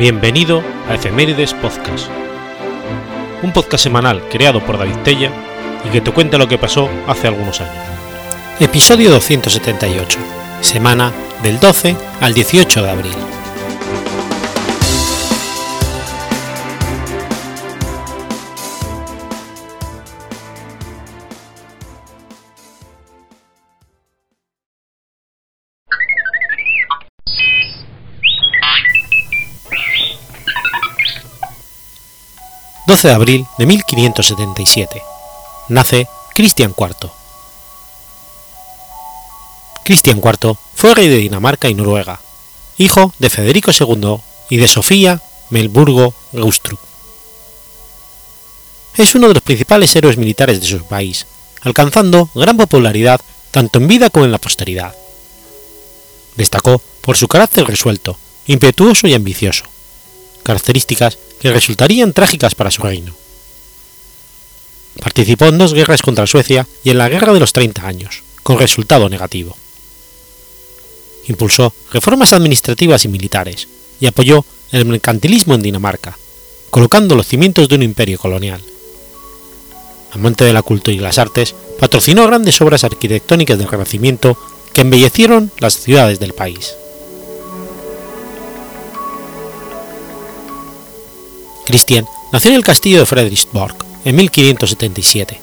Bienvenido a Efemérides Podcast, un podcast semanal creado por David Tella y que te cuenta lo que pasó hace algunos años. Episodio 278, semana del 12 al 18 de abril. 12 de abril de 1577. Nace Cristian IV. Cristian IV fue rey de Dinamarca y Noruega, hijo de Federico II y de Sofía Melburgo Gaustrup. Es uno de los principales héroes militares de su país, alcanzando gran popularidad tanto en vida como en la posteridad. Destacó por su carácter resuelto, impetuoso y ambicioso, características que resultarían trágicas para su reino. Participó en dos guerras contra Suecia y en la Guerra de los Treinta Años, con resultado negativo. Impulsó reformas administrativas y militares y apoyó el mercantilismo en Dinamarca, colocando los cimientos de un imperio colonial. Amante de la cultura y las artes, patrocinó grandes obras arquitectónicas del Renacimiento que embellecieron las ciudades del país. Cristian nació en el castillo de Frederiksborg en 1577,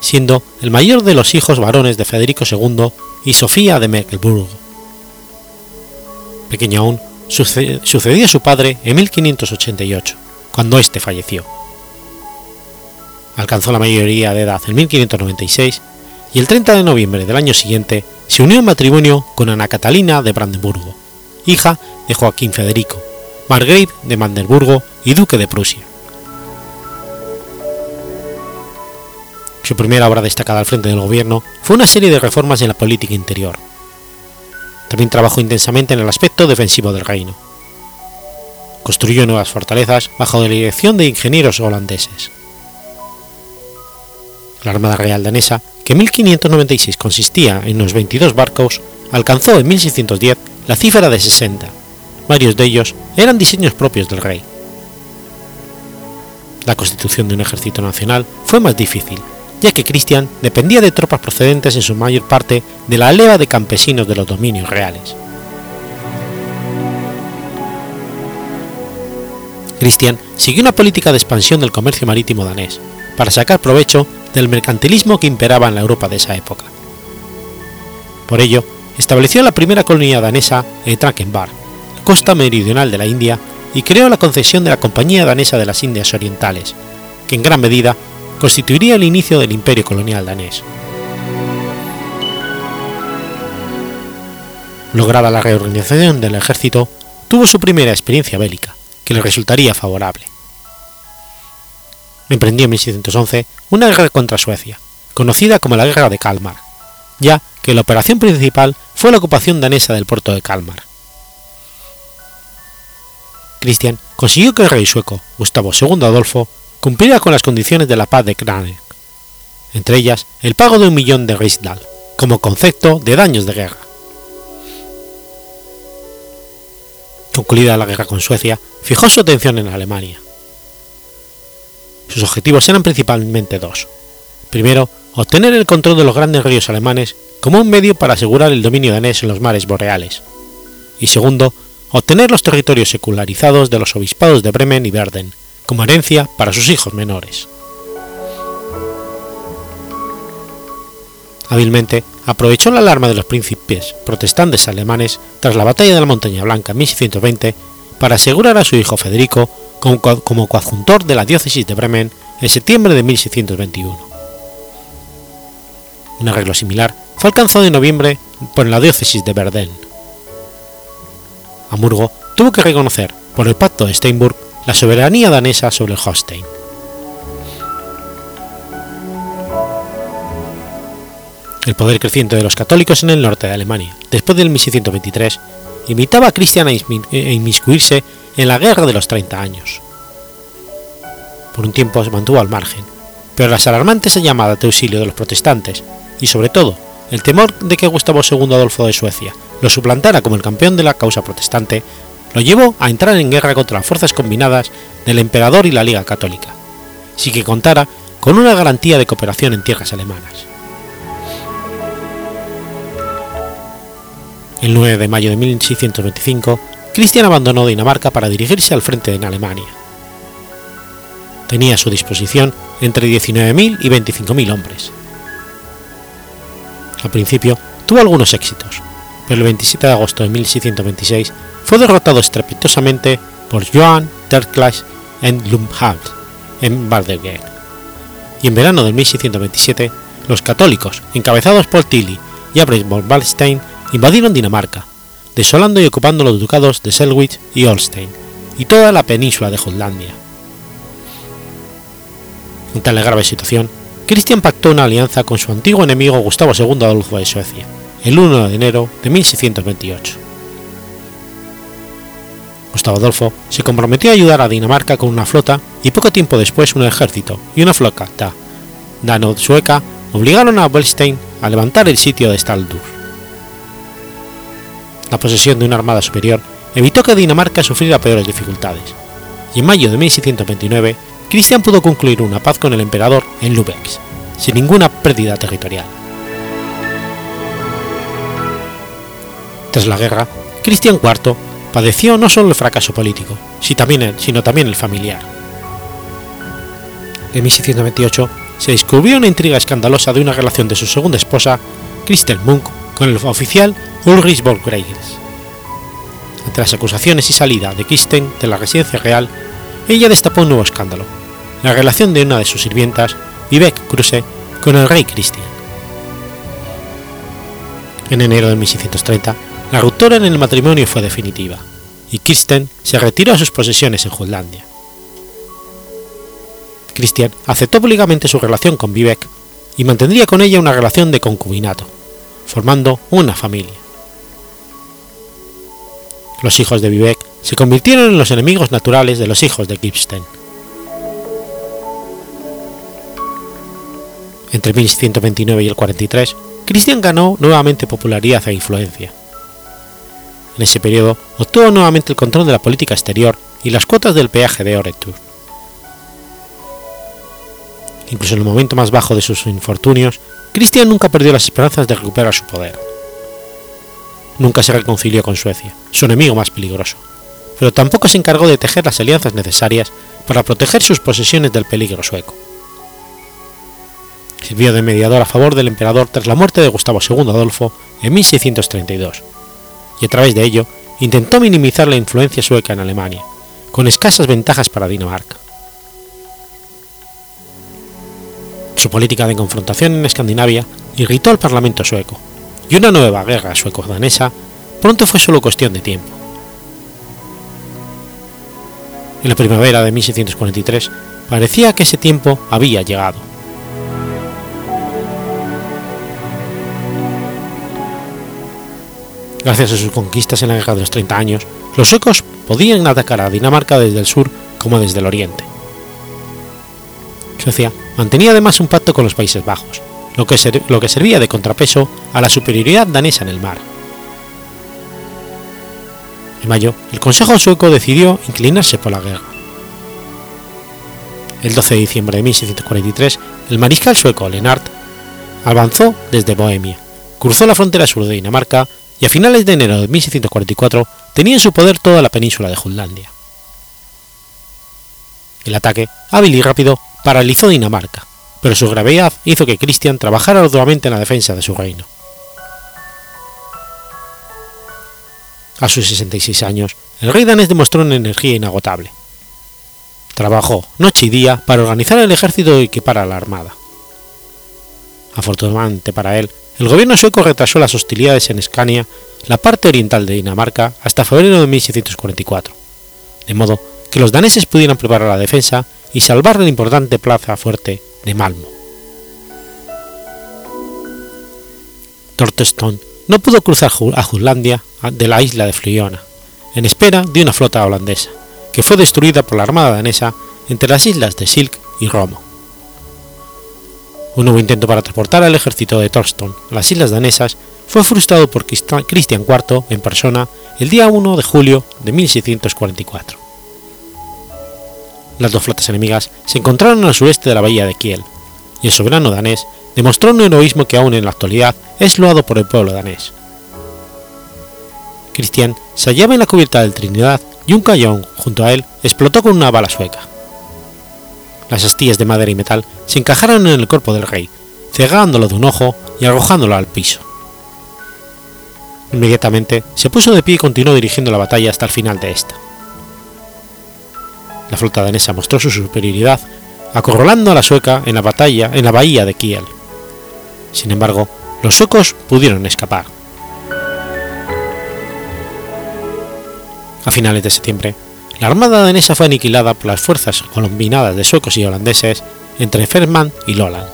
siendo el mayor de los hijos varones de Federico II y Sofía de Mecklenburgo. Pequeño aún, sucedió a su padre en 1588, cuando éste falleció. Alcanzó la mayoría de edad en 1596 y el 30 de noviembre del año siguiente se unió en matrimonio con Ana Catalina de Brandenburgo, hija de Joaquín Federico, margrave de Mandelburgo y duque de Prusia. Su primera obra destacada al frente del gobierno fue una serie de reformas en la política interior. También trabajó intensamente en el aspecto defensivo del reino. Construyó nuevas fortalezas bajo la dirección de ingenieros holandeses. La Armada Real danesa, que en 1596 consistía en unos 22 barcos, alcanzó en 1610 la cifra de 60 varios de ellos eran diseños propios del rey. La constitución de un ejército nacional fue más difícil, ya que Cristian dependía de tropas procedentes en su mayor parte de la leva de campesinos de los dominios reales. Cristian siguió una política de expansión del comercio marítimo danés, para sacar provecho del mercantilismo que imperaba en la Europa de esa época. Por ello, estableció la primera colonia danesa en Trankenbar, costa meridional de la India y creó la concesión de la Compañía Danesa de las Indias Orientales, que en gran medida constituiría el inicio del imperio colonial danés. Lograda la reorganización del ejército, tuvo su primera experiencia bélica, que le resultaría favorable. Emprendió en 1611 una guerra contra Suecia, conocida como la Guerra de Kalmar, ya que la operación principal fue la ocupación danesa del puerto de Kalmar. Cristian consiguió que el rey sueco Gustavo II Adolfo cumpliera con las condiciones de la paz de Kranek, entre ellas el pago de un millón de Riksdal, como concepto de daños de guerra. Concluida la guerra con Suecia, fijó su atención en Alemania. Sus objetivos eran principalmente dos. Primero, obtener el control de los grandes ríos alemanes como un medio para asegurar el dominio danés en los mares boreales. Y segundo, obtener los territorios secularizados de los obispados de Bremen y Verden, como herencia para sus hijos menores. Hábilmente aprovechó la alarma de los príncipes protestantes alemanes tras la batalla de la Montaña Blanca en 1620 para asegurar a su hijo Federico como, coadjuntor de la diócesis de Bremen en septiembre de 1621. Un arreglo similar fue alcanzado en noviembre por la diócesis de Verden. Hamburgo tuvo que reconocer, por el Pacto de Steinburg, la soberanía danesa sobre el Holstein. El poder creciente de los católicos en el norte de Alemania, después del 1623, invitaba a Cristian a inmiscuirse en la Guerra de los Treinta Años. Por un tiempo se mantuvo al margen, pero las alarmantes llamadas de auxilio de los protestantes, y sobre todo el temor de que Gustavo II Adolfo de Suecia lo suplantara como el campeón de la causa protestante, lo llevó a entrar en guerra contra las fuerzas combinadas del emperador y la Liga Católica, sin que contara con una garantía de cooperación en tierras alemanas. El 9 de mayo de 1625, Cristian abandonó Dinamarca para dirigirse al frente en Alemania. Tenía a su disposición entre 19.000 y 25.000 hombres. Al principio tuvo algunos éxitos, pero el 27 de agosto de 1626 fue derrotado estrepitosamente por Johann Terklas en Lumhalt, en Baden Y en verano de 1627, los católicos, encabezados por Tilly y Albrecht von Wallstein, invadieron Dinamarca, desolando y ocupando los ducados de Selwich y Holstein, y toda la península de Jutlandia. En tal grave situación, Cristian pactó una alianza con su antiguo enemigo Gustavo II Adolfo de Suecia, el 1 de enero de 1628. Gustavo Adolfo se comprometió a ayudar a Dinamarca con una flota y poco tiempo después un ejército y una flota dano-sueca obligaron a Wallstein a levantar el sitio de Staldur. La posesión de una armada superior evitó que Dinamarca sufriera peores dificultades, y en mayo de 1629 Cristian pudo concluir una paz con el emperador en Lübeck, sin ninguna pérdida territorial. Tras la guerra, Cristian IV padeció no solo el fracaso político, sino también el familiar. En 1628 se descubrió una intriga escandalosa de una relación de su segunda esposa, Christel Munk, con el oficial Ulrich Borgreils. Ante las acusaciones y salida de Christen de la residencia real, ella destapó un nuevo escándalo, la relación de una de sus sirvientas, Vivek Kruse, con el rey Christian. En enero de 1630, la ruptura en el matrimonio fue definitiva, y Christen se retiró a sus posesiones en Jutlandia. Christian aceptó públicamente su relación con Vivek y mantendría con ella una relación de concubinato, formando una familia. Los hijos de Vivek se convirtieron en los enemigos naturales de los hijos de Kipsten. Entre 1129 y el 43, Christian ganó nuevamente popularidad e influencia. En ese periodo obtuvo nuevamente el control de la política exterior y las cuotas del peaje de Oretur. Incluso en el momento más bajo de sus infortunios, Cristian nunca perdió las esperanzas de recuperar su poder. Nunca se reconcilió con Suecia, su enemigo más peligroso, pero tampoco se encargó de tejer las alianzas necesarias para proteger sus posesiones del peligro sueco. Sirvió de mediador a favor del emperador tras la muerte de Gustavo II Adolfo en 1632, y a través de ello intentó minimizar la influencia sueca en Alemania, con escasas ventajas para Dinamarca. Su política de confrontación en Escandinavia irritó al Parlamento sueco, y una nueva guerra sueco-danesa pronto fue solo cuestión de tiempo. En la primavera de 1643 parecía que ese tiempo había llegado. Gracias a sus conquistas en la Guerra de los 30 años, los suecos podían atacar a Dinamarca desde el sur como desde el oriente. Suecia mantenía además un pacto con los Países Bajos, lo que, lo que servía de contrapeso a la superioridad danesa en el mar. En mayo, el Consejo sueco decidió inclinarse por la guerra. El 12 de diciembre de 1643, el mariscal sueco Lennart avanzó desde Bohemia, cruzó la frontera sur de Dinamarca y a finales de enero de 1644 tenía en su poder toda la península de Jutlandia. El ataque, hábil y rápido, paralizó Dinamarca, pero su gravedad hizo que Cristian trabajara arduamente en la defensa de su reino. A sus 66 años, el rey danés demostró una energía inagotable. Trabajó noche y día para organizar el ejército y equipar a la armada. Afortunadamente para él, el gobierno sueco retrasó las hostilidades en Escania, la parte oriental de Dinamarca, hasta febrero de 1644, de modo que los daneses pudieran preparar la defensa y salvar la importante plaza fuerte de Malmo. No pudo cruzar a Jutlandia de la isla de Fliona, en espera de una flota holandesa, que fue destruida por la armada danesa entre las islas de Silk y Romo. Un nuevo intento para transportar al ejército de Torstone a las islas danesas fue frustrado por Cristian IV en persona el día 1 de julio de 1644. Las dos flotas enemigas se encontraron al sureste de la bahía de Kiel, y el soberano danés demostró un heroísmo que aún en la actualidad es loado por el pueblo danés. Cristian se hallaba en la cubierta del Trinidad y un cañón junto a él explotó con una bala sueca. Las astillas de madera y metal se encajaron en el cuerpo del rey, cegándolo de un ojo y arrojándolo al piso. Inmediatamente se puso de pie y continuó dirigiendo la batalla hasta el final de esta. La flota danesa mostró su superioridad, acorralando a la sueca en la batalla en la bahía de Kiel. Sin embargo, los suecos pudieron escapar. A finales de septiembre, la armada danesa fue aniquilada por las fuerzas combinadas de suecos y holandeses entre Ferman y Lolland.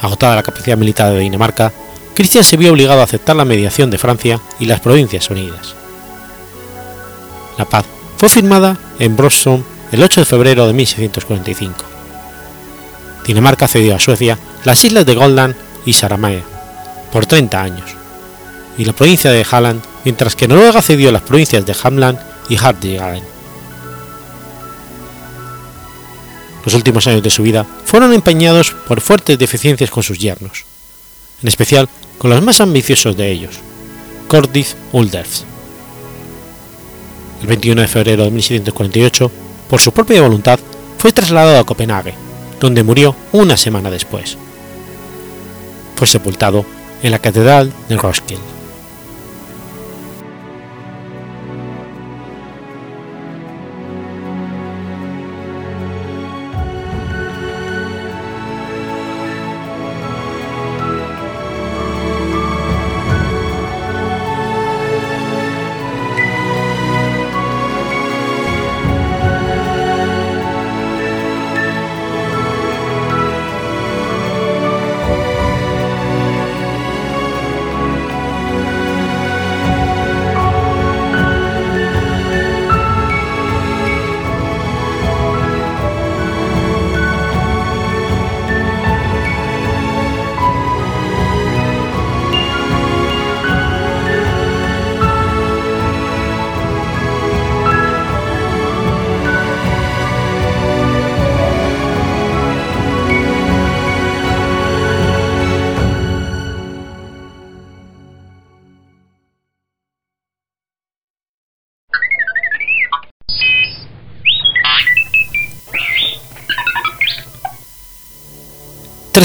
Agotada la capacidad militar de Dinamarca, Cristian se vio obligado a aceptar la mediación de Francia y las Provincias Unidas. La paz fue firmada en Brosson el 8 de febrero de 1645. Dinamarca cedió a Suecia las islas de Goldland y Saramaa por 30 años, y la provincia de Halland, mientras que Noruega cedió las provincias de Hamland y Hardigan. Los últimos años de su vida fueron empeñados por fuertes deficiencias con sus yernos, en especial con los más ambiciosos de ellos, Cordis Ulders. El 21 de febrero de 1748, por su propia voluntad, fue trasladado a Copenhague, donde murió una semana después. Fue sepultado en la Catedral de Roskilde.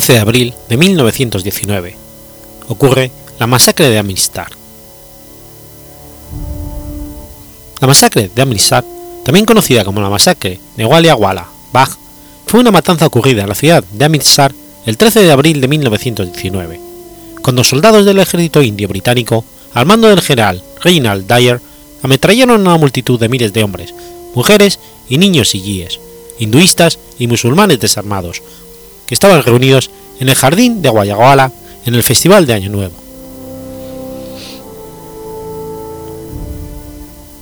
13 de abril de 1919 ocurre la masacre de Amistad. La masacre de Amistad, también conocida como la masacre de Walla Walla, fue una matanza ocurrida en la ciudad de Amritsar el 13 de abril de 1919, cuando soldados del ejército indio británico, al mando del general Reginald Dyer, ametrallaron a una multitud de miles de hombres, mujeres y niños guíes, hinduistas y musulmanes desarmados, estaban reunidos en el jardín de Guayaguala en el Festival de Año Nuevo.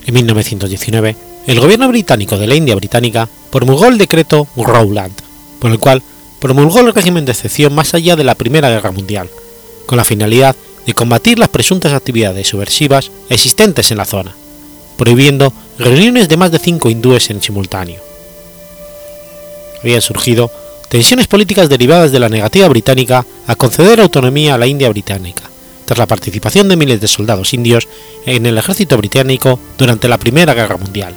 En 1919, el gobierno británico de la India Británica promulgó el decreto Rowland, por el cual promulgó el régimen de excepción más allá de la Primera Guerra Mundial, con la finalidad de combatir las presuntas actividades subversivas existentes en la zona, prohibiendo reuniones de más de cinco hindúes en simultáneo. Habían surgido tensiones políticas derivadas de la negativa británica a conceder autonomía a la India británica, tras la participación de miles de soldados indios en el ejército británico durante la Primera Guerra Mundial,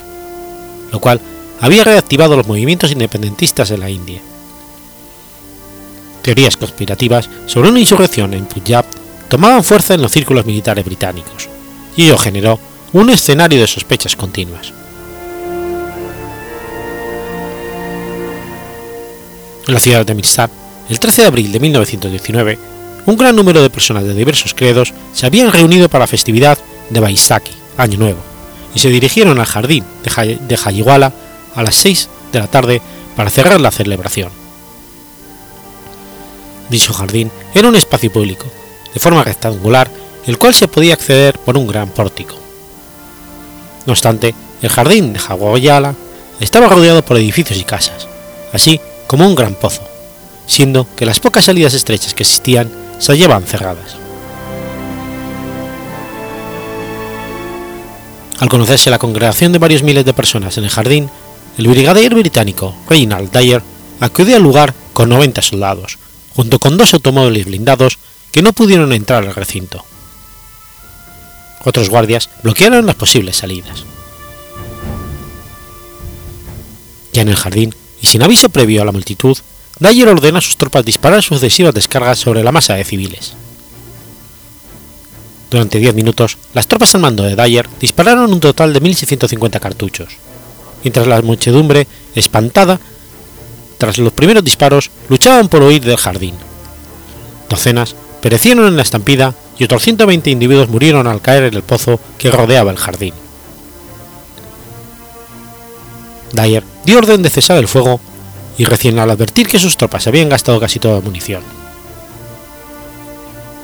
lo cual había reactivado los movimientos independentistas en la India. Teorías conspirativas sobre una insurrección en Punjab tomaban fuerza en los círculos militares británicos, y ello generó un escenario de sospechas continuas. En la ciudad de Amritsar, el 13 de abril de 1919, un gran número de personas de diversos credos se habían reunido para la festividad de Baisaki, Año Nuevo, y se dirigieron al jardín de Hayiwala a las 6 de la tarde para cerrar la celebración. Dicho jardín era un espacio público, de forma rectangular, el cual se podía acceder por un gran pórtico. No obstante, el jardín de Hayiwala estaba rodeado por edificios y casas, así como un gran pozo, siendo que las pocas salidas estrechas que existían se hallaban cerradas. Al conocerse la congregación de varios miles de personas en el jardín, el brigadier británico Reginald Dyer acudió al lugar con 90 soldados, junto con dos automóviles blindados que no pudieron entrar al recinto. Otros guardias bloquearon las posibles salidas. Ya en el jardín, y sin aviso previo a la multitud, Dyer ordena a sus tropas disparar sucesivas descargas sobre la masa de civiles. Durante 10 minutos, las tropas al mando de Dyer dispararon un total de 1.650 cartuchos, mientras la muchedumbre, espantada tras los primeros disparos, luchaban por huir del jardín. Docenas perecieron en la estampida y otros 120 individuos murieron al caer en el pozo que rodeaba el jardín. Dyer dio orden de cesar el fuego y recién al advertir que sus tropas habían gastado casi toda la munición.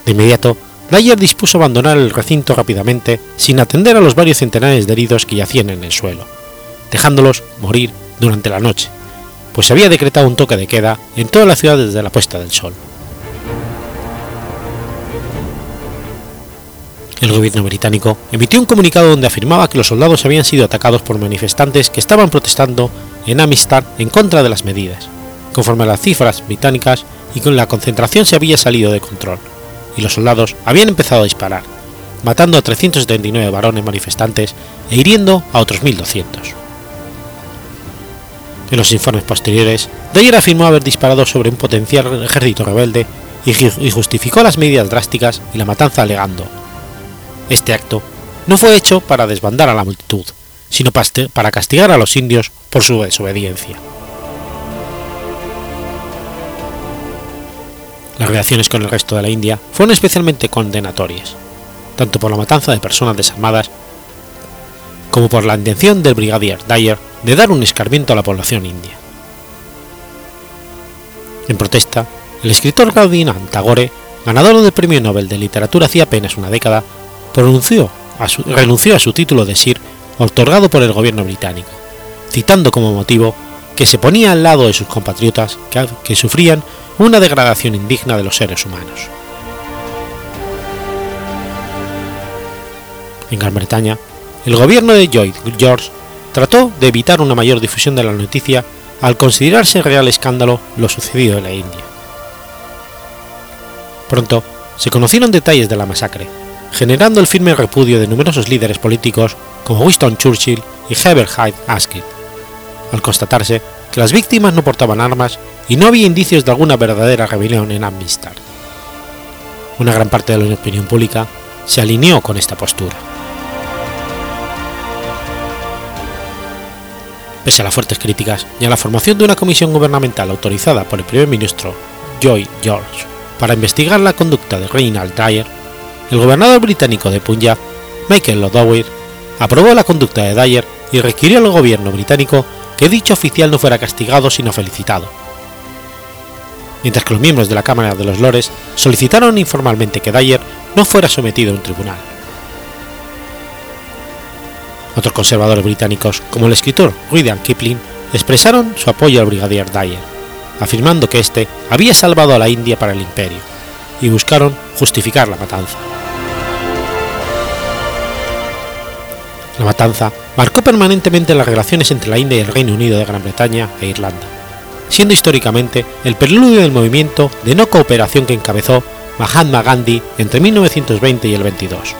De inmediato, Dyer dispuso abandonar el recinto rápidamente sin atender a los varios centenares de heridos que yacían en el suelo, dejándolos morir durante la noche, pues se había decretado un toque de queda en toda la ciudad desde la puesta del sol. El gobierno británico emitió un comunicado donde afirmaba que los soldados habían sido atacados por manifestantes que estaban protestando en Amistad en contra de las medidas, conforme a las cifras británicas y con la concentración se había salido de control, y los soldados habían empezado a disparar, matando a 379 varones manifestantes e hiriendo a otros 1.200. En los informes posteriores, Dyer afirmó haber disparado sobre un potencial ejército rebelde y justificó las medidas drásticas y la matanza alegando este acto no fue hecho para desbandar a la multitud, sino para castigar a los indios por su desobediencia. Las relaciones con el resto de la India fueron especialmente condenatorias, tanto por la matanza de personas desarmadas como por la intención del brigadier Dyer de dar un escarmiento a la población india. En protesta, el escritor Rabindranath Tagore, ganador del Premio Nobel de Literatura hacía apenas una década, renunció a su título de Sir otorgado por el gobierno británico, citando como motivo que se ponía al lado de sus compatriotas que, sufrían una degradación indigna de los seres humanos. En Gran Bretaña, el gobierno de Lloyd George trató de evitar una mayor difusión de la noticia al considerarse real escándalo lo sucedido en la India. Pronto se conocieron detalles de la masacre, generando el firme repudio de numerosos líderes políticos como Winston Churchill y Herbert Hyde Asquith, al constatarse que las víctimas no portaban armas y no había indicios de alguna verdadera rebelión en Amistad. Una gran parte de la opinión pública se alineó con esta postura. Pese a las fuertes críticas y a la formación de una comisión gubernamental autorizada por el primer ministro Joy George para investigar la conducta de Reginald Dyer, el gobernador británico de Punjab, Michael Lodower, aprobó la conducta de Dyer y requirió al gobierno británico que dicho oficial no fuera castigado sino felicitado. Mientras que los miembros de la Cámara de los Lores solicitaron informalmente que Dyer no fuera sometido a un tribunal. Otros conservadores británicos, como el escritor Rudyard Kipling, expresaron su apoyo al brigadier Dyer, afirmando que éste había salvado a la India para el imperio, y buscaron justificar la matanza. La matanza marcó permanentemente las relaciones entre la India y el Reino Unido de Gran Bretaña e Irlanda, siendo históricamente el preludio del movimiento de no cooperación que encabezó Mahatma Gandhi entre 1920 y el 22.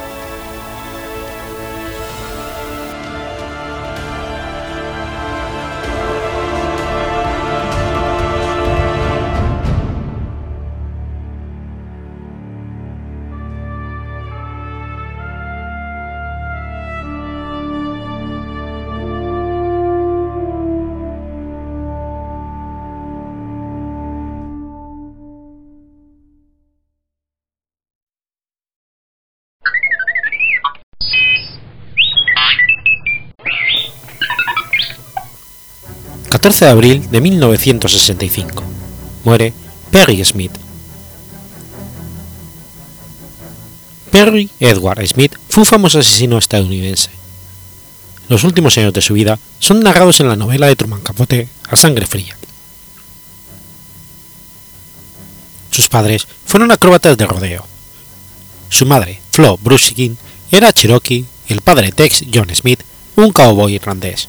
14 de abril de 1965. Muere Perry Smith. Perry Edward Smith fue un famoso asesino estadounidense. Los últimos años de su vida son narrados en la novela de Truman Capote A Sangre Fría. Sus padres fueron acróbatas de rodeo. Su madre, Flo Brusikin, era cherokee y el padre Tex John Smith, un cowboy irlandés.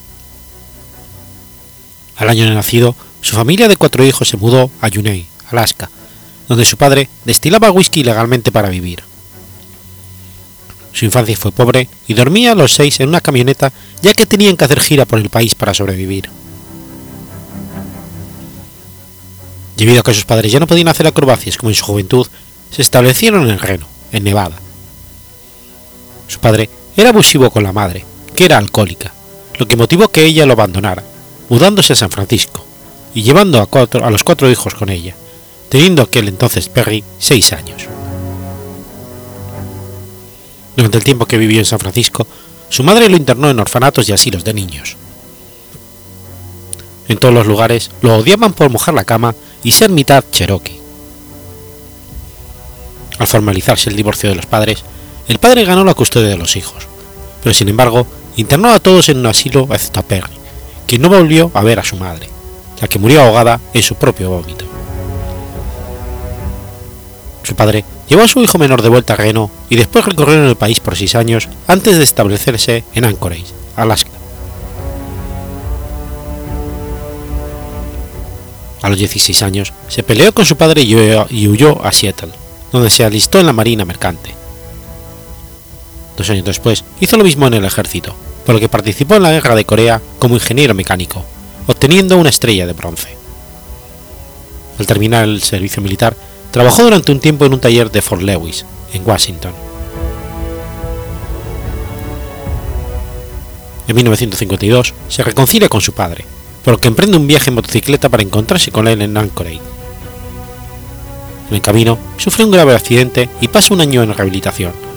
Al año de nacido, su familia de cuatro hijos se mudó a Yunei, Alaska, donde su padre destilaba whisky legalmente para vivir. Su infancia fue pobre y dormía a los seis en una camioneta ya que tenían que hacer gira por el país para sobrevivir. Debido a que sus padres ya no podían hacer acrobacias como en su juventud, se establecieron en Reno, en Nevada. Su padre era abusivo con la madre, que era alcohólica, lo que motivó que ella lo abandonara, mudándose a San Francisco y llevando a, los cuatro hijos con ella, teniendo aquel entonces Perry seis años. Durante el tiempo que vivió en San Francisco, su madre lo internó en orfanatos y asilos de niños. En todos los lugares lo odiaban por mojar la cama y ser mitad cherokee. Al formalizarse el divorcio de los padres, el padre ganó la custodia de los hijos, pero sin embargo internó a todos en un asilo excepto a Perry, quien no volvió a ver a su madre, la que murió ahogada en su propio vómito. Su padre llevó a su hijo menor de vuelta a Reno y después recorrieron el país por seis años antes de establecerse en Anchorage, Alaska. A los 16 años se peleó con su padre y huyó a Seattle, donde se alistó en la Marina Mercante. Dos años después hizo lo mismo en el ejército, por lo que participó en la Guerra de Corea como ingeniero mecánico, obteniendo una estrella de bronce. Al terminar el servicio militar, trabajó durante un tiempo en un taller de Fort Lewis, en Washington. En 1952 se reconcilia con su padre, por lo que emprende un viaje en motocicleta para encontrarse con él en Anchorage. En el camino sufre un grave accidente y pasa un año en rehabilitación.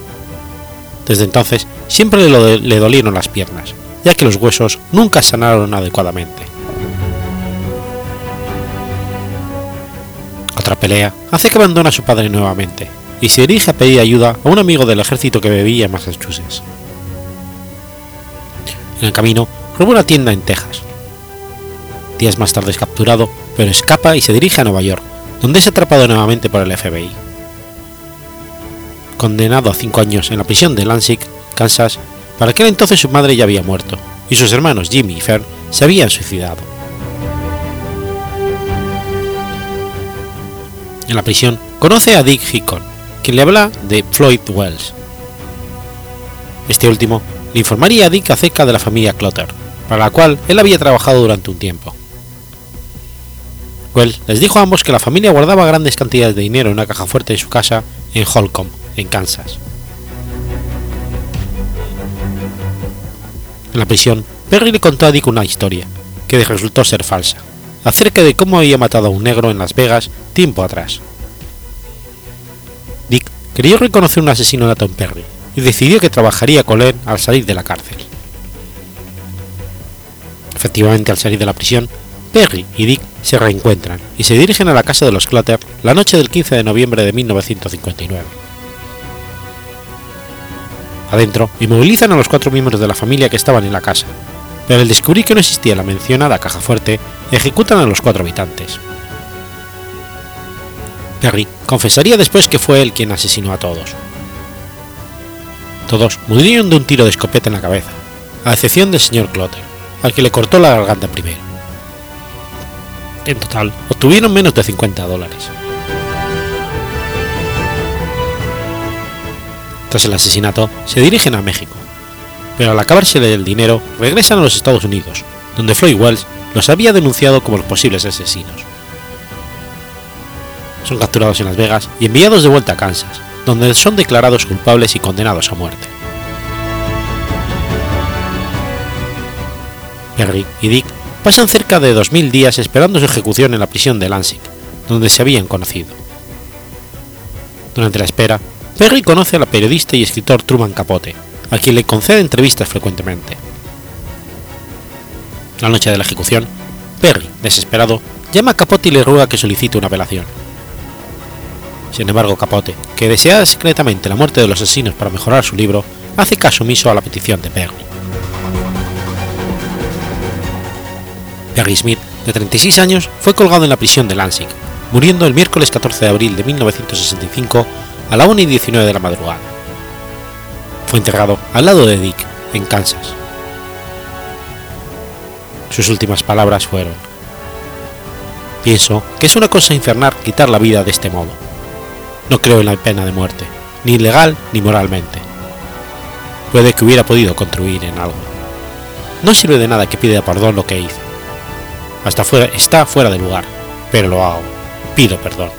Desde entonces siempre le, dolieron las piernas, ya que los huesos nunca sanaron adecuadamente. Otra pelea hace que abandone a su padre nuevamente y se dirige a pedir ayuda a un amigo del ejército que vivía en Massachusetts. En el camino roba una tienda en Texas. Días más tarde es capturado, pero escapa y se dirige a Nueva York, donde es atrapado nuevamente por el FBI. Condenado a cinco años en la prisión de Lansing, Kansas, para aquel entonces su madre ya había muerto y sus hermanos Jimmy y Fern se habían suicidado. En la prisión conoce a Dick Hickon, quien le habla de Floyd Wells. Este último le informaría a Dick acerca de la familia Clotter, para la cual él había trabajado durante un tiempo. Wells les dijo a ambos que la familia guardaba grandes cantidades de dinero en una caja fuerte en su casa en Holcomb, en Kansas. En la prisión, Perry le contó a Dick una historia, que resultó ser falsa, acerca de cómo había matado a un negro en Las Vegas tiempo atrás. Dick creyó reconocer un asesinato en Perry y decidió que trabajaría con él al salir de la cárcel. Efectivamente, al salir de la prisión, Perry y Dick se reencuentran y se dirigen a la casa de los Clutter la noche del 15 de noviembre de 1959. Adentro, inmovilizan a los cuatro miembros de la familia que estaban en la casa, pero al descubrir que no existía la mencionada caja fuerte, ejecutan a los cuatro habitantes. Perry confesaría después que fue él quien asesinó a todos. Todos murieron de un tiro de escopeta en la cabeza, a excepción del señor Clotter, al que le cortó la garganta primero. En total, obtuvieron menos de 50 dólares. Tras el asesinato, se dirigen a México, pero al acabársele el dinero, regresan a los Estados Unidos, donde Floyd Wells los había denunciado como los posibles asesinos. Son capturados en Las Vegas y enviados de vuelta a Kansas, donde son declarados culpables y condenados a muerte. Perry y Dick pasan cerca de 2.000 días esperando su ejecución en la prisión de Lansing, donde se habían conocido. Durante la espera, Perry conoce al periodista y escritor Truman Capote, a quien le concede entrevistas frecuentemente. La noche de la ejecución, Perry, desesperado, llama a Capote y le ruega que solicite una apelación. Sin embargo, Capote, que deseaba secretamente la muerte de los asesinos para mejorar su libro, hace caso omiso a la petición de Perry. Perry Smith, de 36 años, fue colgado en la prisión de Lansing, muriendo el miércoles 14 de abril de 1965 a la 1 y 19 de la madrugada. Fue enterrado al lado de Dick, en Kansas. Sus últimas palabras fueron, Pienso que es una cosa infernal quitar la vida de este modo. No creo en la pena de muerte, ni legal ni moralmente. Puede que hubiera podido contribuir en algo. No sirve de nada que pida perdón lo que hice. Hasta fuera, está fuera de lugar, pero lo hago. Pido perdón.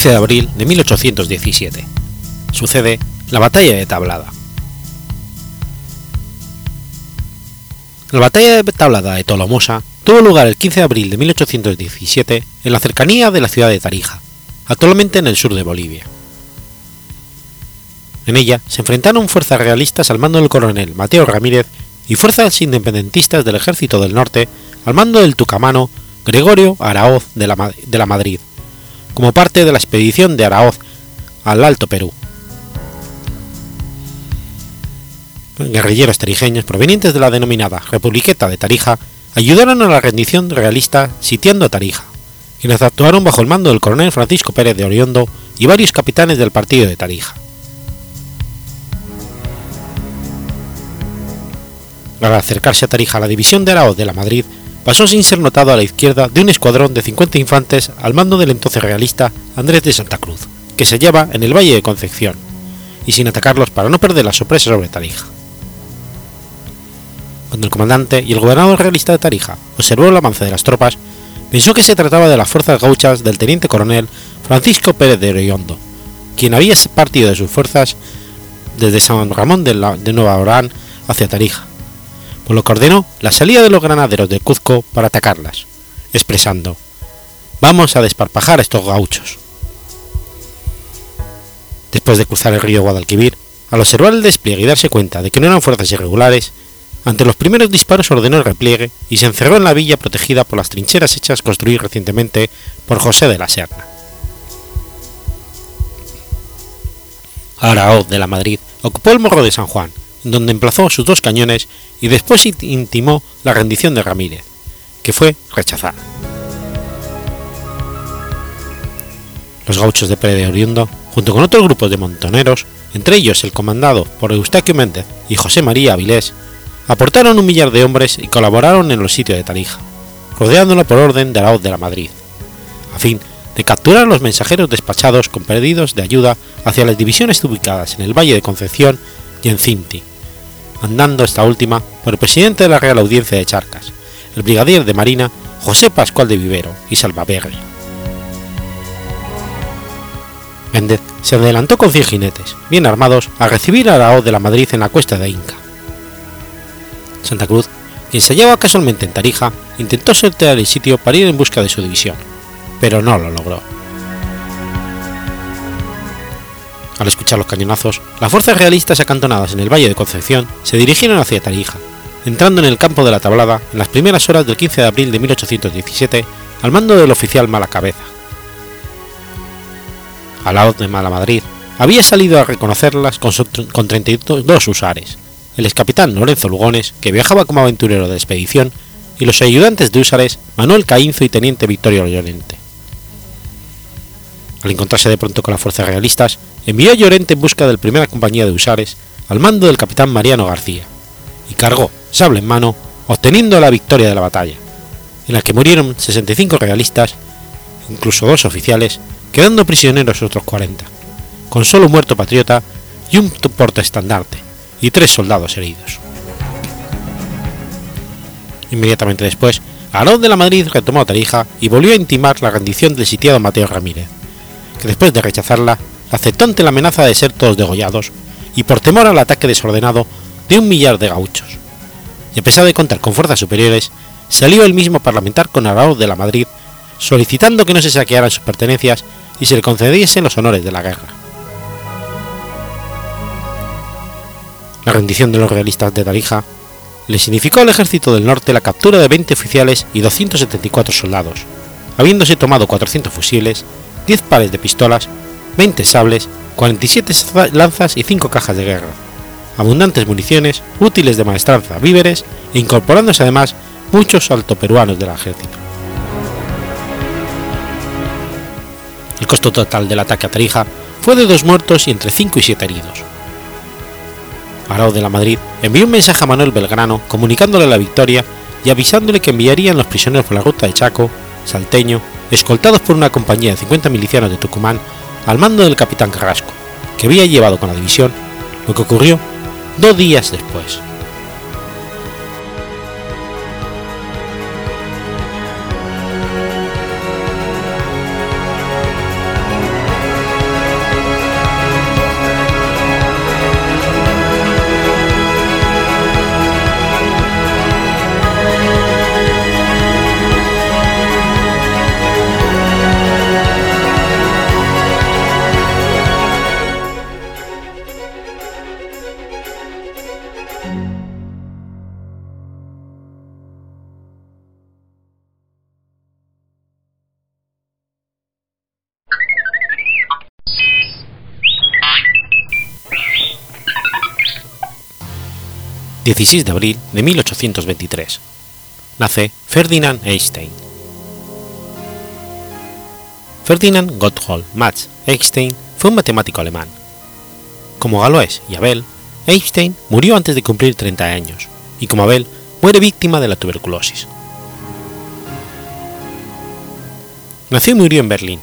15 de abril de 1817. Sucede la Batalla de Tablada. La Batalla de Tablada de Tolomosa tuvo lugar el 15 de abril de 1817 en la cercanía de la ciudad de Tarija, actualmente en el sur de Bolivia. En ella se enfrentaron fuerzas realistas al mando del coronel Mateo Ramírez y fuerzas independentistas del Ejército del Norte al mando del tucamano Gregorio Araoz de la, de la Madrid, como parte de la expedición de Araoz al Alto Perú. Guerrilleros tarijeños provenientes de la denominada Republiqueta de Tarija ayudaron a la rendición realista sitiando Tarija, quienes actuaron bajo el mando del coronel Francisco Pérez de Oriondo y varios capitanes del partido de Tarija. Al acercarse a Tarija la división de Araoz de la Madrid pasó sin ser notado a la izquierda de un escuadrón de 50 infantes al mando del entonces realista Andrés de Santa Cruz, que se hallaba en el Valle de Concepción, y sin atacarlos para no perder la sorpresa sobre Tarija. Cuando el comandante y el gobernador realista de Tarija observó el avance de las tropas, pensó que se trataba de las fuerzas gauchas del teniente coronel Francisco Pérez de Oriondo, quien había partido de sus fuerzas desde San Ramón de, de Nueva Orán hacia Tarija, por lo que ordenó la salida de los granaderos de Cuzco para atacarlas, expresando, vamos a desparpajar a estos gauchos. Después de cruzar el río Guadalquivir, al observar el despliegue y darse cuenta de que no eran fuerzas irregulares, ante los primeros disparos ordenó el repliegue y se encerró en la villa protegida por las trincheras hechas construir recientemente por José de la Serna. Araoz de la Madrid ocupó el morro de San Juan, donde emplazó sus dos cañones y después intimó la rendición de Ramírez, que fue rechazada. Los gauchos de Pérez de Oriundo, junto con otros grupos de montoneros, entre ellos el comandado por Eustaquio Méndez y José María Avilés, aportaron un millar de hombres y colaboraron en los sitios de Tarija, rodeándolo por orden de la hoz de la Madrid, a fin de capturar a los mensajeros despachados con pedidos de ayuda hacia las divisiones ubicadas en el Valle de Concepción y en Cinti, mandando esta última por el presidente de la Real Audiencia de Charcas, el brigadier de Marina José Pascual de Vivero y Salvaberri. Méndez se adelantó con 100 jinetes, bien armados, a recibir a la O de la Madrid en la cuesta de Inca. Santa Cruz, quien se hallaba casualmente en Tarija, intentó sortear el sitio para ir en busca de su división, pero no lo logró. Al escuchar los cañonazos, las fuerzas realistas acantonadas en el Valle de Concepción se dirigieron hacia Tarija, entrando en el campo de la Tablada en las primeras horas del 15 de abril de 1817 al mando del oficial Malacabeza. A la de Malamadrid había salido a reconocerlas con, con 32 usares, el excapitán Lorenzo Lugones, que viajaba como aventurero de expedición, y los ayudantes de Usares Manuel Caínzo y teniente Victorio Llorente. Al encontrarse de pronto con las fuerzas realistas, envió a Llorente en busca de la primera compañía de Usares al mando del capitán Mariano García, y cargó, sable en mano, obteniendo la victoria de la batalla, en la que murieron 65 realistas, incluso dos oficiales, quedando prisioneros otros 40, con solo un muerto patriota y un portaestandarte, y tres soldados heridos. Inmediatamente después, Aarón de la Madrid retomó Tarija y volvió a intimar la rendición del sitiado Mateo Ramírez, que después de rechazarla, aceptó ante la amenaza de ser todos degollados y por temor al ataque desordenado de un millar de gauchos. Y a pesar de contar con fuerzas superiores, salió él mismo parlamentar con Arauz de la Madrid, solicitando que no se saquearan sus pertenencias y se le concediesen los honores de la guerra. La rendición de los realistas de Tarija le significó al ejército del norte la captura de 20 oficiales y 274 soldados, habiéndose tomado 400 fusiles, 10 pares de pistolas, 20 sables, 47 lanzas y 5 cajas de guerra, abundantes municiones, útiles de maestranza, víveres e incorporándose además muchos altoperuanos del ejército. El costo total del ataque a Tarija fue de dos muertos y entre 5 y 7 heridos. Arau de la Madrid envió un mensaje a Manuel Belgrano comunicándole la victoria y avisándole que enviarían los prisioneros por la ruta de Chaco, Salteño, escoltados por una compañía de 50 milicianos de Tucumán al mando del capitán Carrasco, que había llevado con la división, lo que ocurrió dos días después. 16 de abril de 1823. Nace Ferdinand Einstein. Ferdinand Gotthold Max Einstein fue un matemático alemán. Como Galois y Abel, Einstein murió antes de cumplir 30 años, y como Abel, muere víctima de la tuberculosis. Nació y murió en Berlín.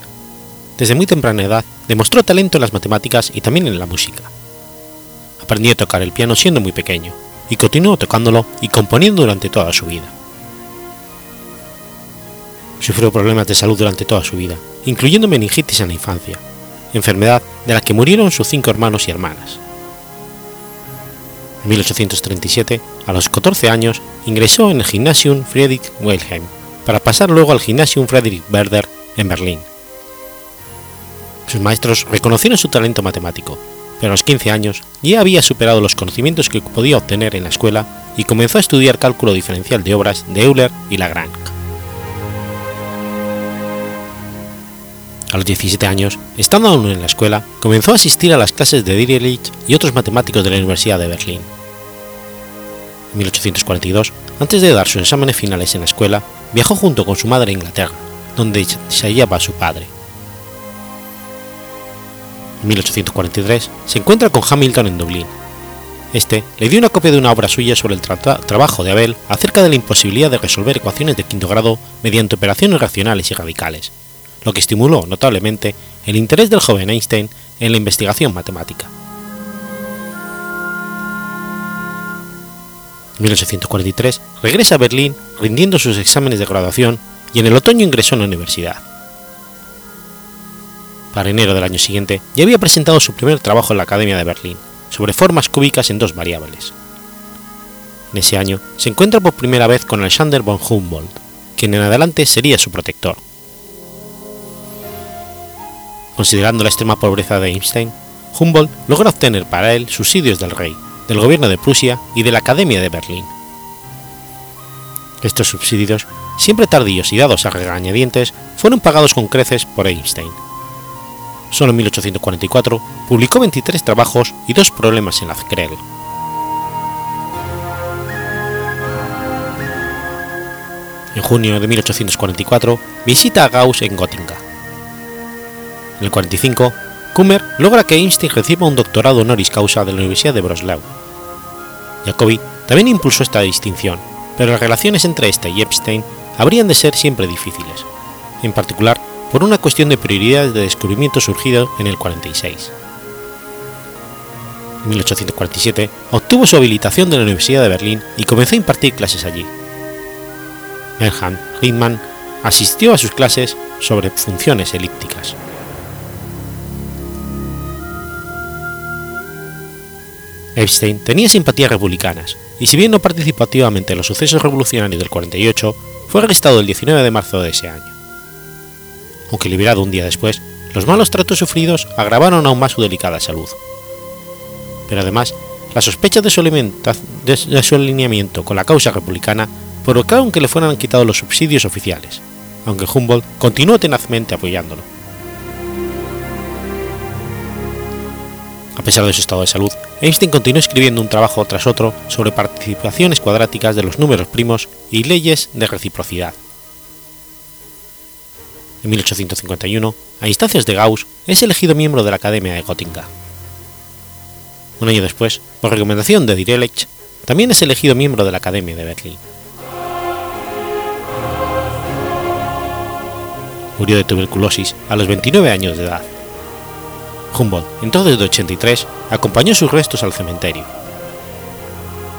Desde muy temprana edad demostró talento en las matemáticas y también en la música. Aprendió a tocar el piano siendo muy pequeño, y continuó tocándolo y componiendo durante toda su vida. Sufrió problemas de salud durante toda su vida, incluyendo meningitis en la infancia, enfermedad de la que murieron sus cinco hermanos y hermanas. En 1837, a los 14 años, ingresó en el Gymnasium Friedrich Wilhelm, para pasar luego al Gymnasium Friedrich Werder en Berlín. Sus maestros reconocieron su talento matemático pero a los 15 años ya había superado los conocimientos que podía obtener en la escuela y comenzó a estudiar cálculo diferencial de obras de Euler y Lagrange. A los 17 años, estando aún en la escuela, comenzó a asistir a las clases de Dirichlet y otros matemáticos de la Universidad de Berlín. En 1842, antes de dar sus exámenes finales en la escuela, viajó junto con su madre a Inglaterra, donde se hallaba su padre. 1843, se encuentra con Hamilton en Dublín. Este le dio una copia de una obra suya sobre el trabajo de Abel acerca de la imposibilidad de resolver ecuaciones de quinto grado mediante operaciones racionales y radicales, lo que estimuló notablemente el interés del joven Einstein en la investigación matemática. En 1843 regresa a Berlín rindiendo sus exámenes de graduación y en el otoño ingresó en la universidad para enero del año siguiente, ya había presentado su primer trabajo en la Academia de Berlín, sobre formas cúbicas en dos variables. En ese año se encuentra por primera vez con Alexander von Humboldt, quien en adelante sería su protector. Considerando la extrema pobreza de Einstein, Humboldt logra obtener para él subsidios del rey, del gobierno de Prusia y de la Academia de Berlín. Estos subsidios, siempre tardíos y dados a regañadientes, fueron pagados con creces por Einstein, Solo en 1844 publicó 23 trabajos y dos problemas en la CREL. En junio de 1844 visita a Gauss en Göttingen. En el 45, Kummer logra que Einstein reciba un doctorado honoris causa de la Universidad de Breslau. Jacobi también impulsó esta distinción, pero las relaciones entre este y Epstein habrían de ser siempre difíciles, en particular por una cuestión de prioridades de descubrimiento surgido en el 46. En 1847 obtuvo su habilitación de la Universidad de Berlín y comenzó a impartir clases allí. Bernhard Riemann asistió a sus clases sobre funciones elípticas. Epstein tenía simpatías republicanas y si bien no participó activamente en los sucesos revolucionarios del 48, fue arrestado el 19 de marzo de ese año. Aunque liberado un día después, los malos tratos sufridos agravaron aún más su delicada salud. Pero además, la sospecha de su, de su alineamiento con la causa republicana provocaron que le fueran quitados los subsidios oficiales, aunque Humboldt continuó tenazmente apoyándolo. A pesar de su estado de salud, Einstein continuó escribiendo un trabajo tras otro sobre participaciones cuadráticas de los números primos y leyes de reciprocidad. En 1851, a instancias de Gauss, es elegido miembro de la Academia de Göttingen. Un año después, por recomendación de Dirichlet, también es elegido miembro de la Academia de Berlín. Murió de tuberculosis a los 29 años de edad. Humboldt, entonces de 83, acompañó sus restos al cementerio.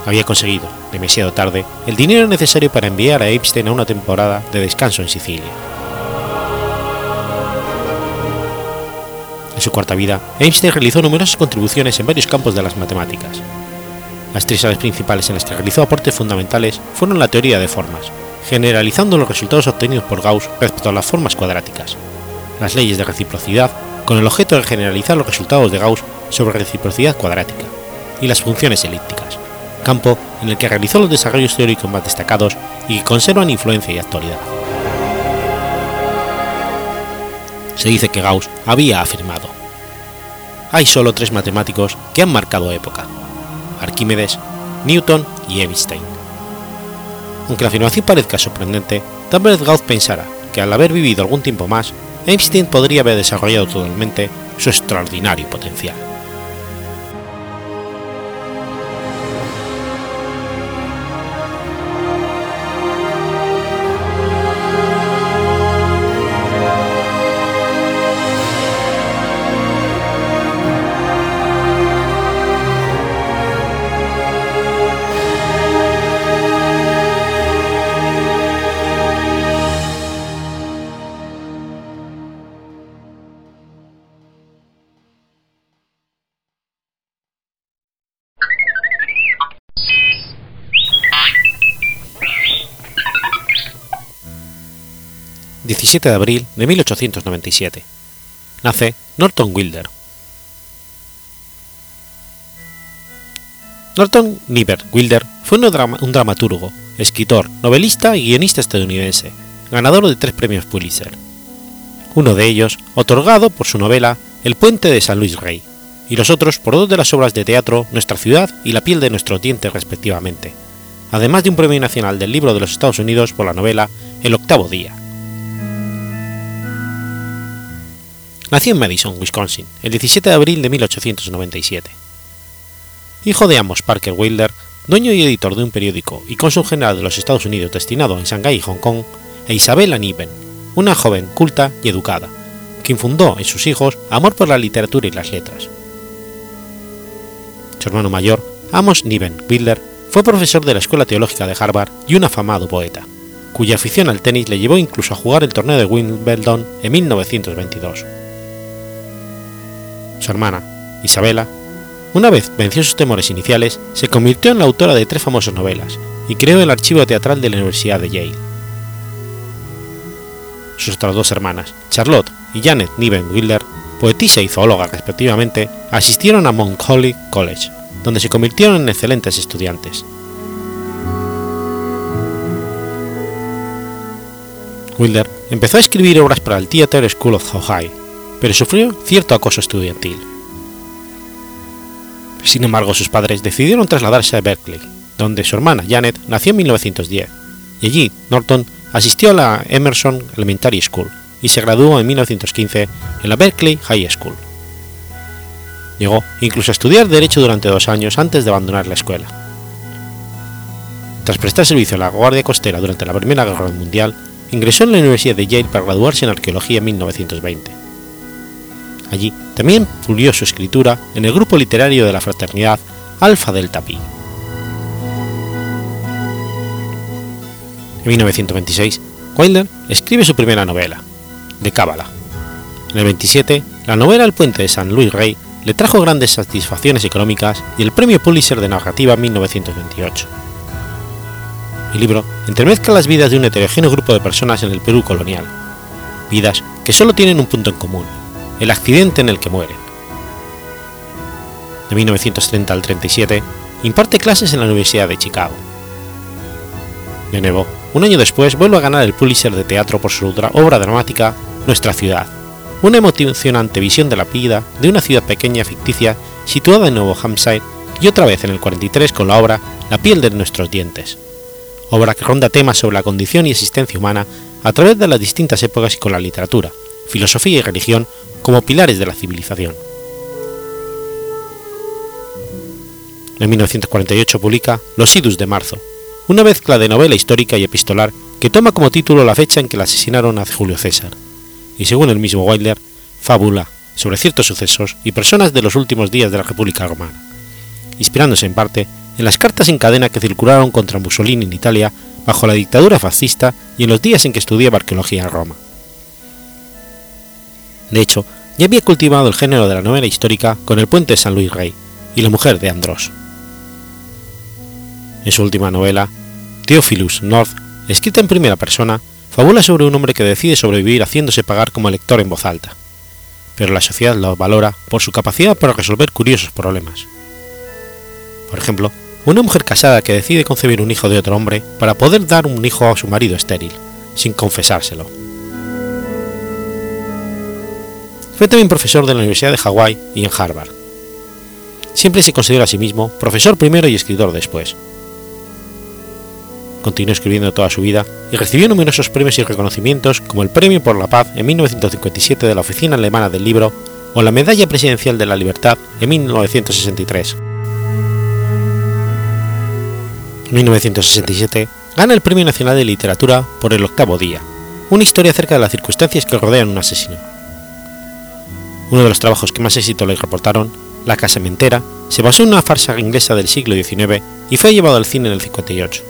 Había conseguido, demasiado tarde, el dinero necesario para enviar a Epstein a una temporada de descanso en Sicilia. Su cuarta vida, Einstein realizó numerosas contribuciones en varios campos de las matemáticas. Las tres áreas principales en las que realizó aportes fundamentales fueron la teoría de formas, generalizando los resultados obtenidos por Gauss respecto a las formas cuadráticas, las leyes de reciprocidad con el objeto de generalizar los resultados de Gauss sobre reciprocidad cuadrática, y las funciones elípticas, campo en el que realizó los desarrollos teóricos más destacados y que conservan influencia y actualidad. Se dice que Gauss había afirmado, hay solo tres matemáticos que han marcado época, Arquímedes, Newton y Einstein. Aunque la afirmación parezca sorprendente, tal vez Gauss pensara que al haber vivido algún tiempo más, Einstein podría haber desarrollado totalmente su extraordinario potencial. 17 de abril de 1897. Nace Norton Wilder. Norton Niber Wilder fue un, dramaturgo, escritor, novelista y guionista estadounidense, ganador de tres premios Pulitzer. Uno de ellos, otorgado por su novela El puente de San Luis Rey, y los otros por dos de las obras de teatro Nuestra ciudad y La piel de nuestros dientes respectivamente, además de un premio nacional del libro de los Estados Unidos por la novela El octavo día. Nació en Madison, Wisconsin, el 17 de abril de 1897. Hijo de ambos Parker Wilder, dueño y editor de un periódico y cónsul general de los Estados Unidos destinado en Shanghái y Hong Kong, e Isabella Niven, una joven culta y educada, que infundó en sus hijos amor por la literatura y las letras. Su hermano mayor, Amos Niven Wilder, fue profesor de la Escuela Teológica de Harvard y un afamado poeta, cuya afición al tenis le llevó incluso a jugar el torneo de Wimbledon en 1922 su hermana, Isabela, una vez venció sus temores iniciales, se convirtió en la autora de tres famosas novelas y creó el archivo teatral de la Universidad de Yale. Sus otras dos hermanas, Charlotte y Janet Niven Wilder, poetisa y zoóloga respectivamente, asistieron a Mount Holly College, donde se convirtieron en excelentes estudiantes. Wilder empezó a escribir obras para el Theatre School of Ohio pero sufrió cierto acoso estudiantil. Sin embargo, sus padres decidieron trasladarse a Berkeley, donde su hermana Janet nació en 1910, y allí Norton asistió a la Emerson Elementary School y se graduó en 1915 en la Berkeley High School. Llegó incluso a estudiar Derecho durante dos años antes de abandonar la escuela. Tras prestar servicio a la Guardia Costera durante la Primera Guerra Mundial, ingresó en la Universidad de Yale para graduarse en arqueología en 1920. Allí también pulió su escritura en el grupo literario de la fraternidad Alpha Delta Pi. En 1926, Wilder escribe su primera novela, De Cábala. En el 27, la novela El puente de San Luis Rey le trajo grandes satisfacciones económicas y el premio Pulitzer de narrativa en 1928. El libro entremezcla las vidas de un heterogéneo grupo de personas en el Perú colonial, vidas que solo tienen un punto en común, el accidente en el que mueren. De 1930 al 37, imparte clases en la Universidad de Chicago. De nuevo, un año después vuelve a ganar el Pulitzer de teatro por su obra dramática Nuestra ciudad, una emocionante visión de la vida de una ciudad pequeña ficticia situada en Nuevo Hampshire y otra vez en el 43 con la obra La piel de nuestros dientes, obra que ronda temas sobre la condición y existencia humana a través de las distintas épocas y con la literatura, filosofía y religión como pilares de la civilización. En 1948 publica Los idus de marzo, una mezcla de novela histórica y epistolar que toma como título la fecha en que le asesinaron a Julio César, y según el mismo Wilder, fábula sobre ciertos sucesos y personas de los últimos días de la República Romana, inspirándose en parte en las cartas en cadena que circularon contra Mussolini en Italia bajo la dictadura fascista y en los días en que estudiaba arqueología en Roma. De hecho, ya había cultivado el género de la novela histórica con El puente de San Luis Rey y La mujer de Andros. En su última novela, Theophilus North, escrita en primera persona, fabula sobre un hombre que decide sobrevivir haciéndose pagar como lector en voz alta, pero la sociedad lo valora por su capacidad para resolver curiosos problemas. Por ejemplo, una mujer casada que decide concebir un hijo de otro hombre para poder dar un hijo a su marido estéril, sin confesárselo. Fue también profesor de la Universidad de Hawái y en Harvard. Siempre se considera a sí mismo profesor primero y escritor después. Continuó escribiendo toda su vida y recibió numerosos premios y reconocimientos como el Premio por la Paz en 1957 de la Oficina Alemana del Libro o la Medalla Presidencial de la Libertad en 1963. En 1967 gana el Premio Nacional de Literatura por El Octavo Día, una historia acerca de las circunstancias que rodean un asesino. Uno de los trabajos que más éxito le reportaron, La casamentera, se basó en una farsa inglesa del siglo XIX y fue llevado al cine en el 58.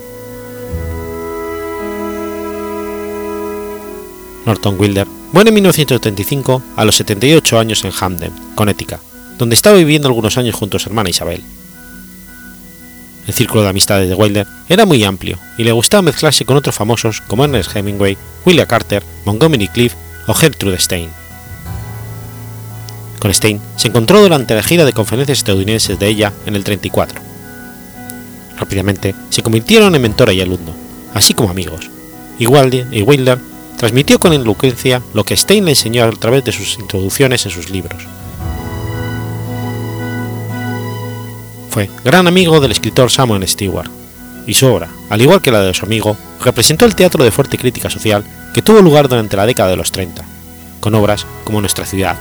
Norton Wilder muere en 1935 a los 78 años en Hamden, Connecticut, donde estaba viviendo algunos años junto a su hermana Isabel. El círculo de amistades de Wilder era muy amplio y le gustaba mezclarse con otros famosos como Ernest Hemingway, William Carter, Montgomery Cliff o Gertrude Stein. Con Stein se encontró durante la gira de conferencias estadounidenses de ella en el 34. Rápidamente se convirtieron en mentora y alumno, así como amigos, y Wilder transmitió con elocuencia lo que Stein le enseñó a través de sus introducciones en sus libros. Fue gran amigo del escritor Samuel Stewart, y su obra, al igual que la de su amigo, representó el teatro de fuerte crítica social que tuvo lugar durante la década de los 30, con obras como Nuestra ciudad,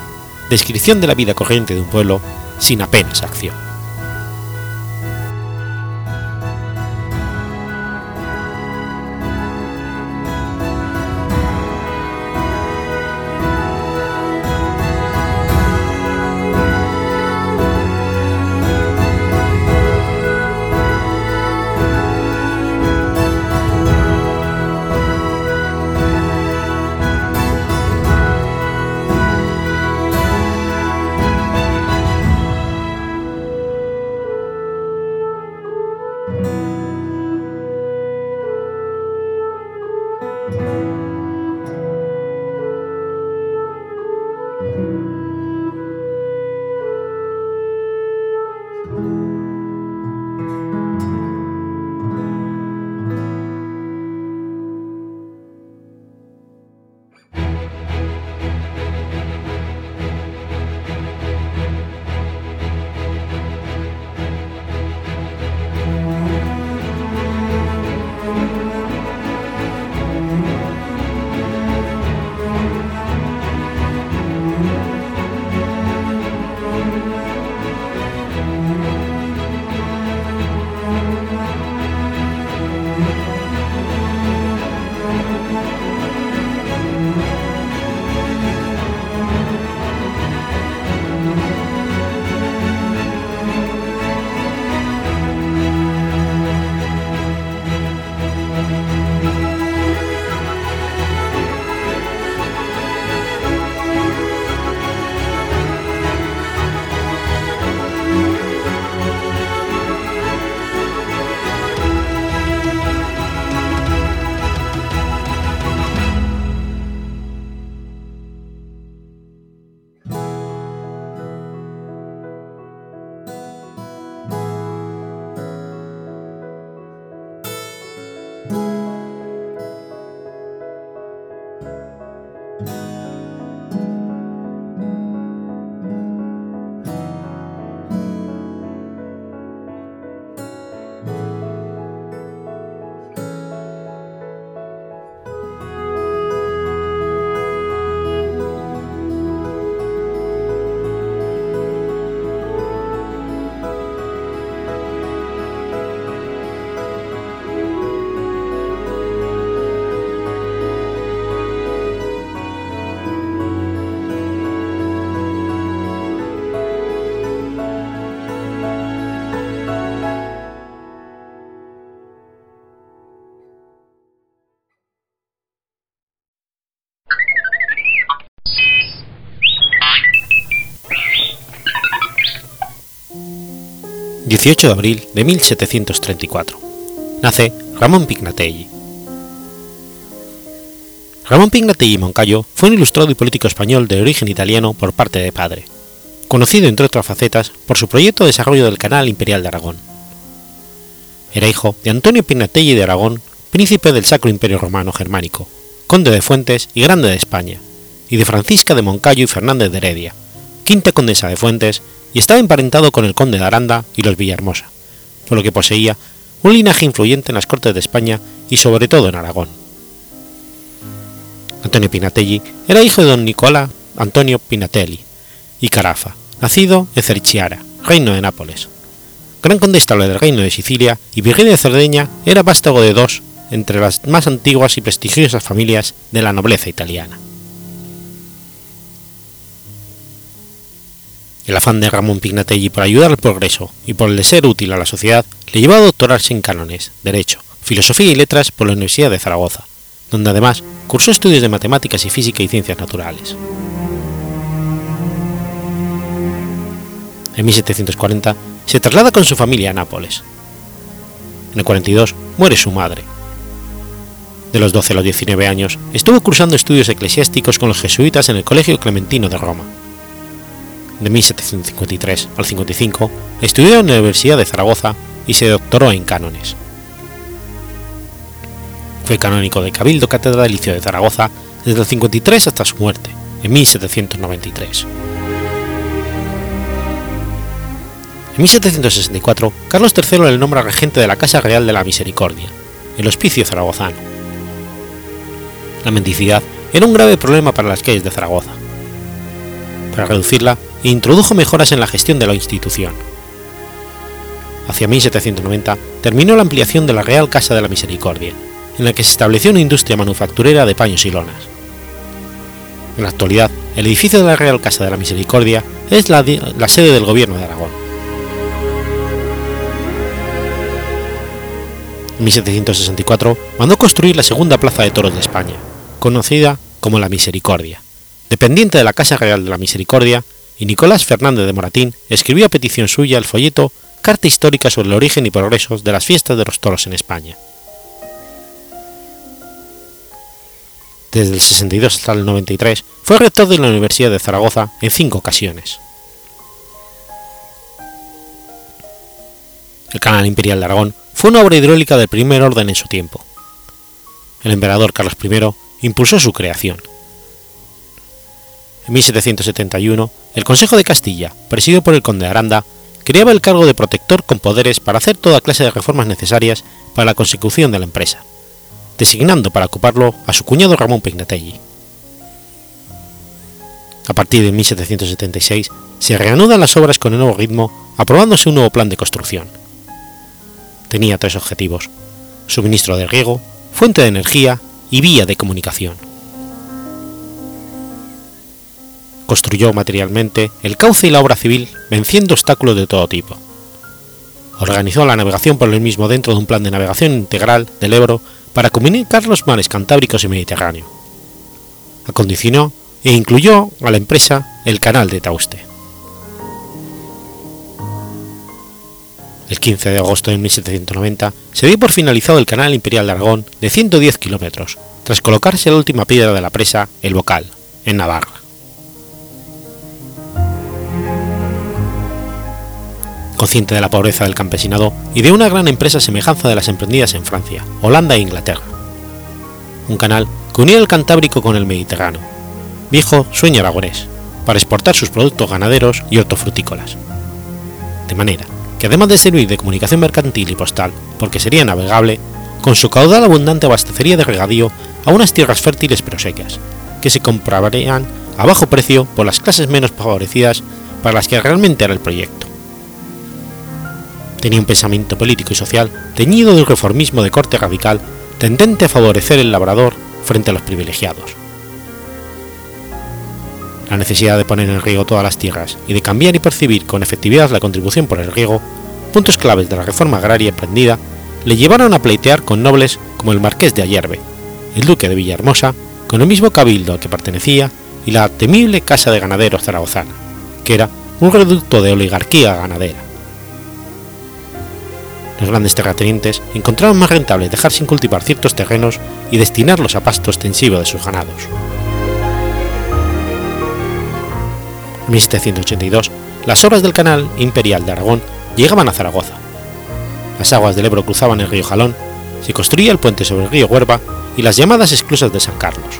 descripción de la vida corriente de un pueblo sin apenas acción. 18 de abril de 1734. Nace Ramón Pignatelli. Ramón Pignatelli Moncayo fue un ilustrado y político español de origen italiano por parte de padre, conocido entre otras facetas por su proyecto de desarrollo del Canal Imperial de Aragón. Era hijo de Antonio Pignatelli de Aragón, príncipe del Sacro Imperio Romano Germánico, conde de Fuentes y grande de España, y de Francisca de Moncayo y Fernández de Heredia, quinta condesa de Fuentes, y estaba emparentado con el conde de Aranda y los Villahermosa, por lo que poseía un linaje influyente en las Cortes de España y sobre todo en Aragón. Antonio Pinatelli era hijo de don Nicola Antonio Pinatelli y Carafa, nacido en Cerchiara, reino de Nápoles. Gran condestable del reino de Sicilia y virrey de Cerdeña, era vástago de dos entre las más antiguas y prestigiosas familias de la nobleza italiana. El afán de Ramón Pignatelli por ayudar al progreso y por el de ser útil a la sociedad le llevó a doctorarse en cánones, derecho, filosofía y letras por la Universidad de Zaragoza, donde además cursó estudios de matemáticas y física y ciencias naturales. En 1740 se traslada con su familia a Nápoles. En el 42 muere su madre. De los 12 a los 19 años estuvo cursando estudios eclesiásticos con los jesuitas en el Colegio Clementino de Roma de 1753 al 55, estudió en la Universidad de Zaragoza y se doctoró en cánones. Fue canónico del Cabildo Catedralicio de Zaragoza desde el 53 hasta su muerte, en 1793. En 1764, Carlos III le nombra regente de la Casa Real de la Misericordia, el Hospicio Zaragozano. La mendicidad era un grave problema para las calles de Zaragoza. Para reducirla, e introdujo mejoras en la gestión de la institución. Hacia 1790 terminó la ampliación de la Real Casa de la Misericordia, en la que se estableció una industria manufacturera de paños y lonas. En la actualidad, el edificio de la Real Casa de la Misericordia es la, la sede del Gobierno de Aragón. En 1764 mandó construir la segunda plaza de toros de España, conocida como la Misericordia, dependiente de la Casa Real de la Misericordia y Nicolás Fernández de Moratín escribió a petición suya el folleto Carta histórica sobre el origen y progresos de las fiestas de los toros en España. Desde el 62 hasta el 93 fue rector de la Universidad de Zaragoza en cinco ocasiones. El Canal Imperial de Aragón fue una obra hidráulica del primer orden en su tiempo. El emperador Carlos I impulsó su creación en 1771, el Consejo de Castilla, presidido por el conde Aranda, creaba el cargo de protector con poderes para hacer toda clase de reformas necesarias para la consecución de la empresa, designando para ocuparlo a su cuñado Ramón Pignatelli. A partir de 1776 se reanudan las obras con el nuevo ritmo, aprobándose un nuevo plan de construcción. Tenía tres objetivos: suministro de riego, fuente de energía y vía de comunicación. Construyó materialmente el cauce y la obra civil venciendo obstáculos de todo tipo. Organizó la navegación por el mismo dentro de un plan de navegación integral del Ebro para comunicar los mares Cantábricos y Mediterráneo. Acondicionó e incluyó a la empresa el canal de Tauste. El 15 de agosto de 1790 se dio por finalizado el canal imperial de Aragón de 110 kilómetros, tras colocarse la última piedra de la presa, el Bocal, en Navarra. Consciente de la pobreza del campesinado y de una gran empresa semejanza de las emprendidas en Francia, Holanda e Inglaterra. Un canal que unía el Cantábrico con el Mediterráneo, viejo sueño aragonés, para exportar sus productos ganaderos y hortofrutícolas. De manera que además de servir de comunicación mercantil y postal, porque sería navegable, con su caudal abundante abastecería de regadío a unas tierras fértiles pero secas, que se comprarían a bajo precio por las clases menos favorecidas para las que realmente era el proyecto tenía un pensamiento político y social teñido de un reformismo de corte radical tendente a favorecer el labrador frente a los privilegiados. La necesidad de poner en riego todas las tierras y de cambiar y percibir con efectividad la contribución por el riego, puntos claves de la reforma agraria emprendida, le llevaron a pleitear con nobles como el marqués de Ayerbe, el duque de Villahermosa, con el mismo cabildo al que pertenecía y la temible Casa de Ganaderos Zaragozana, que era un reducto de oligarquía ganadera Los grandes terratenientes encontraron más rentable dejar sin cultivar ciertos terrenos y destinarlos a pasto extensivo de sus ganados. En 1782, las obras del Canal Imperial de Aragón llegaban a Zaragoza. Las aguas del Ebro cruzaban el río Jalón, se construía el puente sobre el río Huerva y las llamadas esclusas de San Carlos.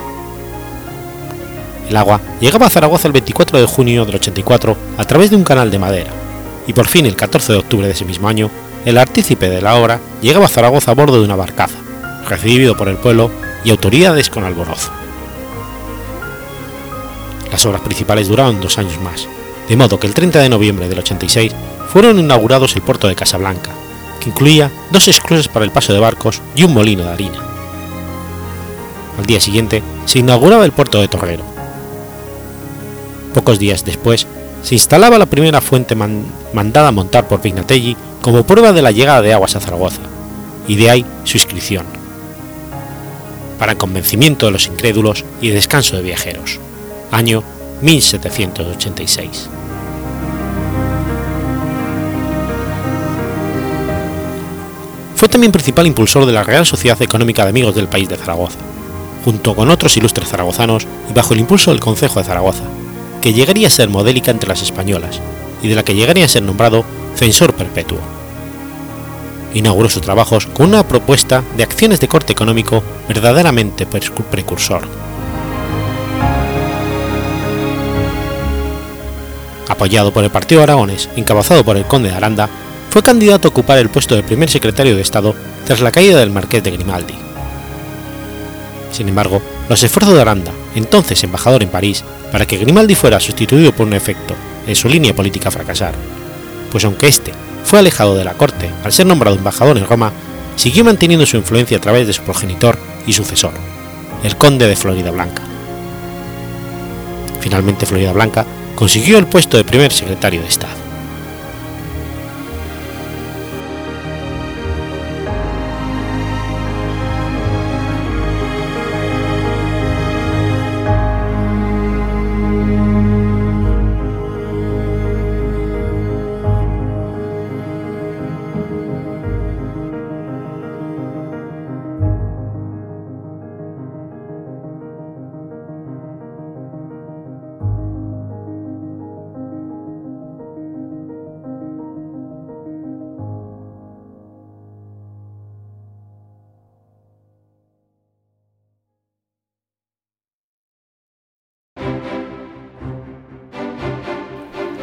El agua llegaba a Zaragoza el 24 de junio del 84 a través de un canal de madera, y por fin el 14 de octubre de ese mismo año, el artícipe de la obra llegaba a Zaragoza a bordo de una barcaza, recibido por el pueblo y autoridades con alborozo. Las obras principales duraron dos años más, de modo que el 30 de noviembre del 86 fueron inaugurados el puerto de Casablanca, que incluía dos esclusas para el paso de barcos y un molino de harina. Al día siguiente se inauguraba el puerto de Torrero. Pocos días después se instalaba la primera fuente mandada a montar por Pignatelli como prueba de la llegada de aguas a Zaragoza, y de ahí su inscripción, para convencimiento de los incrédulos y descanso de viajeros, año 1786. Fue también principal impulsor de la Real Sociedad Económica de Amigos del País de Zaragoza, junto con otros ilustres zaragozanos y bajo el impulso del Concejo de Zaragoza, que llegaría a ser modélica entre las españolas y de la que llegaría a ser nombrado censor perpetuo. Inauguró sus trabajos con una propuesta de acciones de corte económico verdaderamente precursor. Apoyado por el Partido Aragones, encabezado por el conde de Aranda, fue candidato a ocupar el puesto de primer secretario de Estado tras la caída del marqués de Grimaldi. Sin embargo, los esfuerzos de Aranda, entonces embajador en París, para que Grimaldi fuera sustituido por un efecto en su línea política fracasaron, pues aunque éste fue alejado de la corte al ser nombrado embajador en Roma, siguió manteniendo su influencia a través de su progenitor y sucesor, el conde de Florida Blanca. Finalmente Florida Blanca consiguió el puesto de primer secretario de Estado.